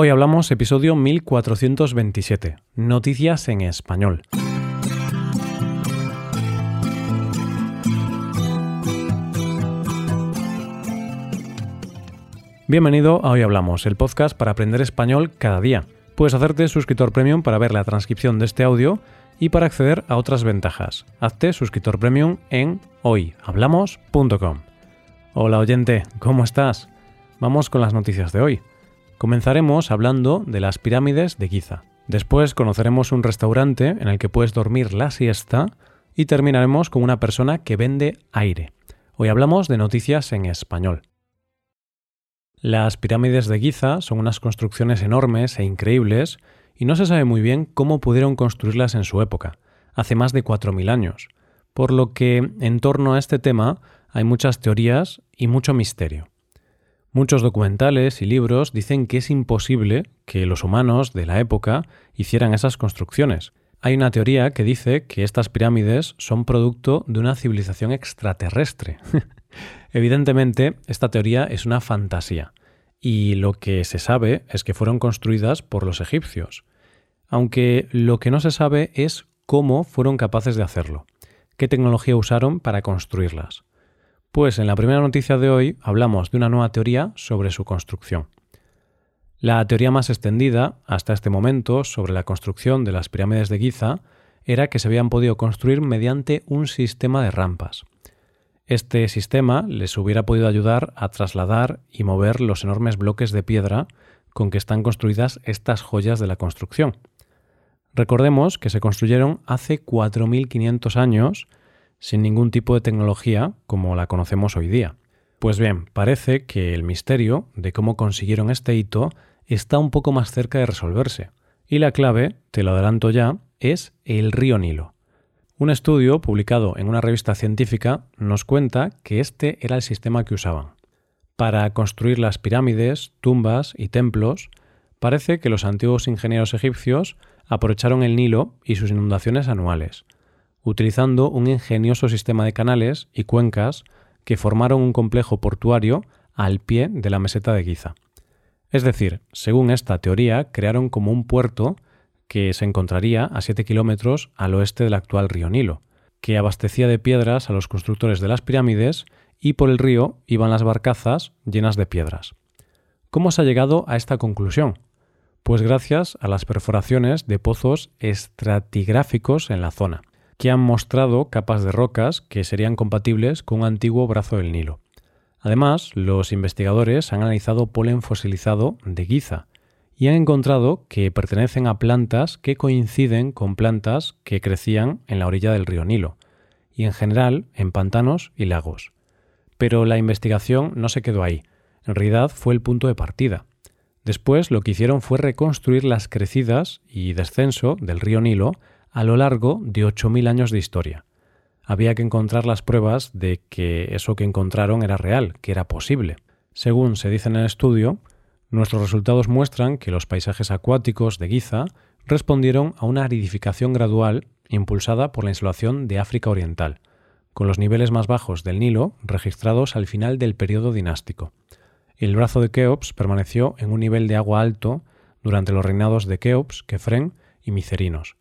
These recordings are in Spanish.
Hoy hablamos episodio 1427, Noticias en Español. Bienvenido a Hoy Hablamos, el podcast para aprender español cada día. Puedes hacerte suscriptor premium para ver la transcripción de este audio y para acceder a otras ventajas. Hazte suscriptor premium en hoyhablamos.com. Hola oyente, ¿cómo estás? Vamos con las noticias de hoy. Comenzaremos hablando de las pirámides de Giza. Después conoceremos un restaurante en el que puedes dormir la siesta y terminaremos con una persona que vende aire. Hoy hablamos de noticias en español. Las pirámides de Giza son unas construcciones enormes e increíbles y no se sabe muy bien cómo pudieron construirlas en su época, hace más de 4.000 años, por lo que en torno a este tema hay muchas teorías y mucho misterio. Muchos documentales y libros dicen que es imposible que los humanos de la época hicieran esas construcciones. Hay una teoría que dice que estas pirámides son producto de una civilización extraterrestre. Evidentemente, esta teoría es una fantasía, y lo que se sabe es que fueron construidas por los egipcios, aunque lo que no se sabe es cómo fueron capaces de hacerlo, qué tecnología usaron para construirlas. Pues en la primera noticia de hoy hablamos de una nueva teoría sobre su construcción. La teoría más extendida hasta este momento sobre la construcción de las pirámides de Giza era que se habían podido construir mediante un sistema de rampas. Este sistema les hubiera podido ayudar a trasladar y mover los enormes bloques de piedra con que están construidas estas joyas de la construcción. Recordemos que se construyeron hace 4.500 años sin ningún tipo de tecnología como la conocemos hoy día. Pues bien, parece que el misterio de cómo consiguieron este hito está un poco más cerca de resolverse. Y la clave, te lo adelanto ya, es el río Nilo. Un estudio publicado en una revista científica nos cuenta que este era el sistema que usaban. Para construir las pirámides, tumbas y templos, parece que los antiguos ingenieros egipcios aprovecharon el Nilo y sus inundaciones anuales, utilizando un ingenioso sistema de canales y cuencas que formaron un complejo portuario al pie de la meseta de Giza. Es decir, según esta teoría, crearon como un puerto que se encontraría a 7 kilómetros al oeste del actual río Nilo, que abastecía de piedras a los constructores de las pirámides y por el río iban las barcazas llenas de piedras. ¿Cómo se ha llegado a esta conclusión? Pues gracias a las perforaciones de pozos estratigráficos en la zona, que han mostrado capas de rocas que serían compatibles con un antiguo brazo del Nilo. Además, los investigadores han analizado polen fosilizado de Giza, y han encontrado que pertenecen a plantas que coinciden con plantas que crecían en la orilla del río Nilo, y en general en pantanos y lagos. Pero la investigación no se quedó ahí, en realidad fue el punto de partida. Después lo que hicieron fue reconstruir las crecidas y descenso del río Nilo a lo largo de 8.000 años de historia. Había que encontrar las pruebas de que eso que encontraron era real, que era posible. Según se dice en el estudio, Nuestros resultados muestran que los paisajes acuáticos de Giza respondieron a una aridificación gradual impulsada por la insolación de África Oriental, con los niveles más bajos del Nilo registrados al final del periodo dinástico. El brazo de Keops permaneció en un nivel de agua alto durante los reinados de Keops, Kefren y Micerinos,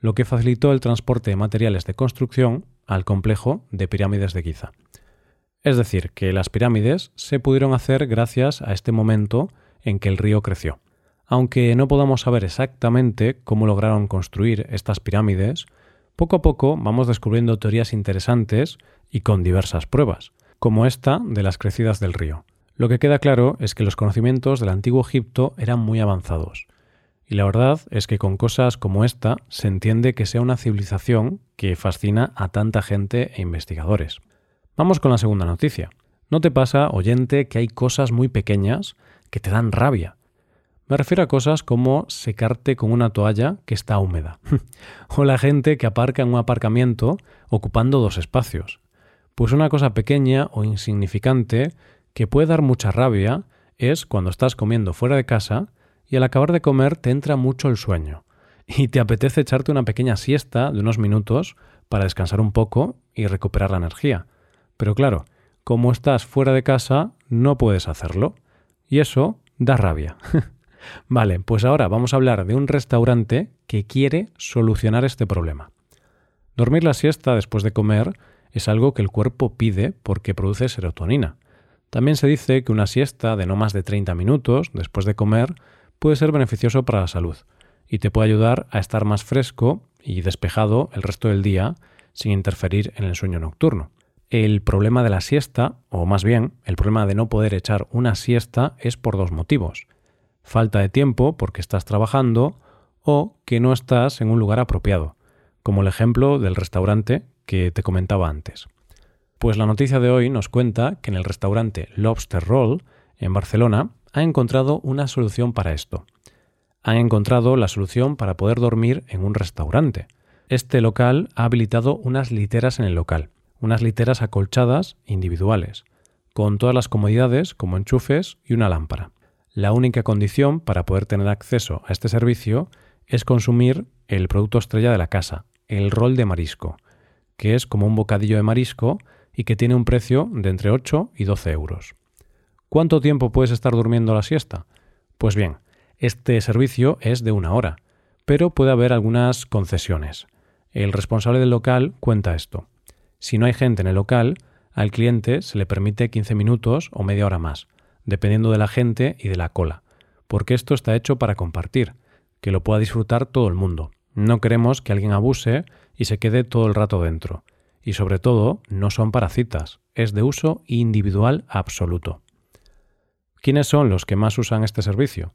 lo que facilitó el transporte de materiales de construcción al complejo de pirámides de Giza. Es decir, que las pirámides se pudieron hacer gracias a este momento en que el río creció. Aunque no podamos saber exactamente cómo lograron construir estas pirámides, poco a poco vamos descubriendo teorías interesantes y con diversas pruebas, como esta de las crecidas del río. Lo que queda claro es que los conocimientos del antiguo Egipto eran muy avanzados. Y la verdad es que con cosas como esta se entiende que sea una civilización que fascina a tanta gente e investigadores. Vamos con la segunda noticia. ¿No te pasa, oyente, que hay cosas muy pequeñas que te dan rabia. Me refiero a cosas como secarte con una toalla que está húmeda, o la gente que aparca en un aparcamiento ocupando dos espacios. Pues una cosa pequeña o insignificante que puede dar mucha rabia es cuando estás comiendo fuera de casa y al acabar de comer te entra mucho el sueño y te apetece echarte una pequeña siesta de unos minutos para descansar un poco y recuperar la energía. Pero claro, como estás fuera de casa, no puedes hacerlo. Y eso da rabia. vale, pues ahora vamos a hablar de un restaurante que quiere solucionar este problema. Dormir la siesta después de comer es algo que el cuerpo pide porque produce serotonina. También se dice que una siesta de no más de 30 minutos después de comer puede ser beneficioso para la salud y te puede ayudar a estar más fresco y despejado el resto del día sin interferir en el sueño nocturno. El problema de la siesta, o más bien, el problema de no poder echar una siesta es por dos motivos. Falta de tiempo porque estás trabajando o que no estás en un lugar apropiado, como el ejemplo del restaurante que te comentaba antes. Pues la noticia de hoy nos cuenta que en el restaurante Lobster Roll, en Barcelona, ha encontrado una solución para esto. Han encontrado la solución para poder dormir en un restaurante. Este local ha habilitado unas literas en el local, unas literas acolchadas individuales, con todas las comodidades como enchufes y una lámpara. La única condición para poder tener acceso a este servicio es consumir el producto estrella de la casa, el rol de marisco, que es como un bocadillo de marisco y que tiene un precio de entre 8 y 12 euros. ¿Cuánto tiempo puedes estar durmiendo la siesta? Pues bien, este servicio es de una hora, pero puede haber algunas concesiones. El responsable del local cuenta esto. Si no hay gente en el local, al cliente se le permite 15 minutos o media hora más, dependiendo de la gente y de la cola, porque esto está hecho para compartir, que lo pueda disfrutar todo el mundo. No queremos que alguien abuse y se quede todo el rato dentro. Y sobre todo, no son para citas, es de uso individual absoluto. ¿Quiénes son los que más usan este servicio?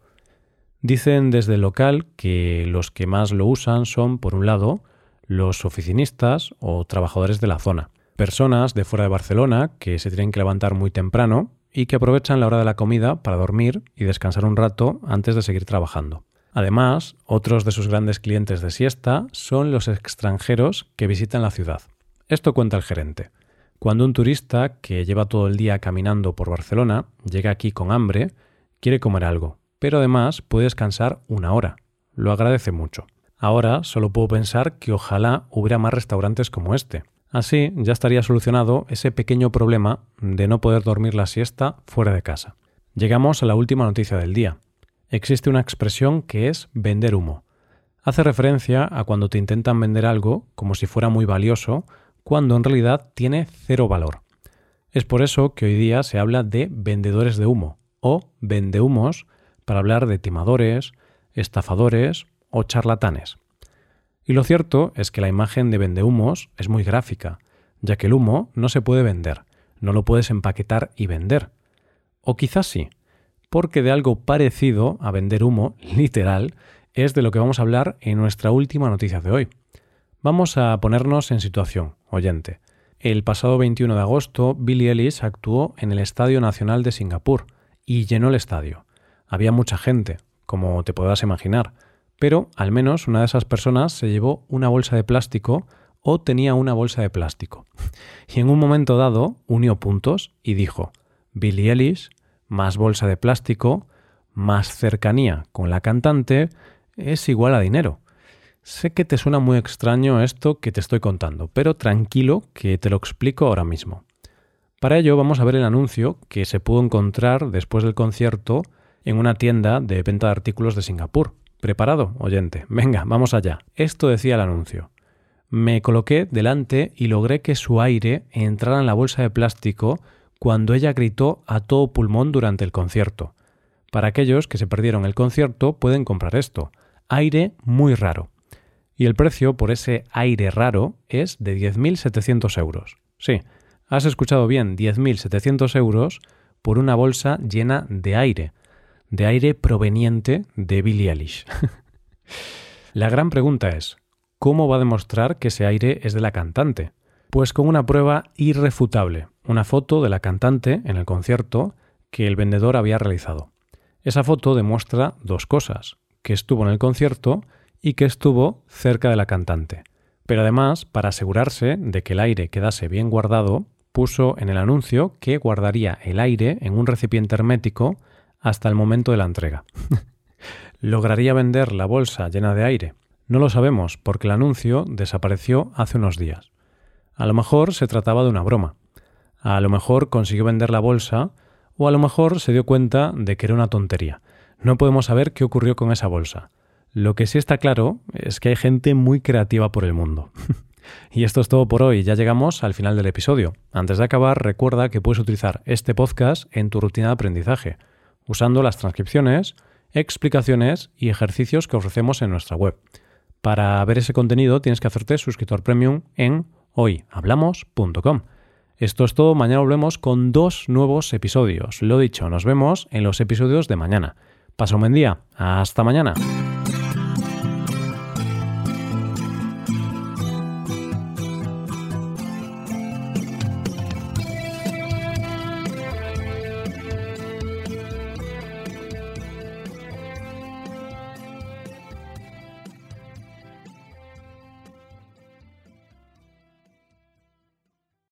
Dicen desde el local que los que más lo usan son, por un lado, los oficinistas o trabajadores de la zona, personas de fuera de Barcelona que se tienen que levantar muy temprano y que aprovechan la hora de la comida para dormir y descansar un rato antes de seguir trabajando. Además, otros de sus grandes clientes de siesta son los extranjeros que visitan la ciudad. Esto cuenta el gerente. Cuando un turista que lleva todo el día caminando por Barcelona llega aquí con hambre, quiere comer algo, pero además puede descansar una hora. Lo agradece mucho. Ahora solo puedo pensar que ojalá hubiera más restaurantes como este. Así ya estaría solucionado ese pequeño problema de no poder dormir la siesta fuera de casa. Llegamos a la última noticia del día. Existe una expresión que es vender humo. Hace referencia a cuando te intentan vender algo como si fuera muy valioso, cuando en realidad tiene cero valor. Es por eso que hoy día se habla de vendedores de humo o vendehumos para hablar de timadores, estafadores o charlatanes. Y lo cierto es que la imagen de vendehumos es muy gráfica, ya que el humo no se puede vender, no lo puedes empaquetar y vender. O quizás sí, porque de algo parecido a vender humo, literal, es de lo que vamos a hablar en nuestra última noticia de hoy. Vamos a ponernos en situación, oyente. El pasado 21 de agosto, Billy Ellis actuó en el Estadio Nacional de Singapur y llenó el estadio. Había mucha gente, como te podrás imaginar, pero al menos una de esas personas se llevó una bolsa de plástico o tenía una bolsa de plástico. Y en un momento dado unió puntos y dijo, Billy Ellis, más bolsa de plástico, más cercanía con la cantante, es igual a dinero. Sé que te suena muy extraño esto que te estoy contando, pero tranquilo que te lo explico ahora mismo. Para ello vamos a ver el anuncio que se pudo encontrar después del concierto en una tienda de venta de artículos de Singapur. ¿Preparado, oyente? Venga, vamos allá. Esto decía el anuncio. Me coloqué delante y logré que su aire entrara en la bolsa de plástico cuando ella gritó a todo pulmón durante el concierto. Para aquellos que se perdieron el concierto pueden comprar esto. Aire muy raro. Y el precio por ese aire raro es de 10.700 euros. Sí, has escuchado bien, 10.700 euros por una bolsa llena de aire, de aire proveniente de Billie Eilish. la gran pregunta es, ¿cómo va a demostrar que ese aire es de la cantante? Pues con una prueba irrefutable, una foto de la cantante en el concierto que el vendedor había realizado. Esa foto demuestra dos cosas, que estuvo en el concierto y que estuvo cerca de la cantante. Pero además, para asegurarse de que el aire quedase bien guardado, puso en el anuncio que guardaría el aire en un recipiente hermético hasta el momento de la entrega. ¿Lograría vender la bolsa llena de aire? No lo sabemos porque el anuncio desapareció hace unos días. A lo mejor se trataba de una broma. A lo mejor consiguió vender la bolsa o a lo mejor se dio cuenta de que era una tontería. No podemos saber qué ocurrió con esa bolsa. Lo que sí está claro es que hay gente muy creativa por el mundo. y esto es todo por hoy, ya llegamos al final del episodio. Antes de acabar, recuerda que puedes utilizar este podcast en tu rutina de aprendizaje, usando las transcripciones, explicaciones y ejercicios que ofrecemos en nuestra web. Para ver ese contenido tienes que hacerte suscriptor premium en hoyhablamos.com. Esto es todo, mañana volvemos con dos nuevos episodios. Lo dicho, nos vemos en los episodios de mañana. Pasa un buen día. Hasta mañana.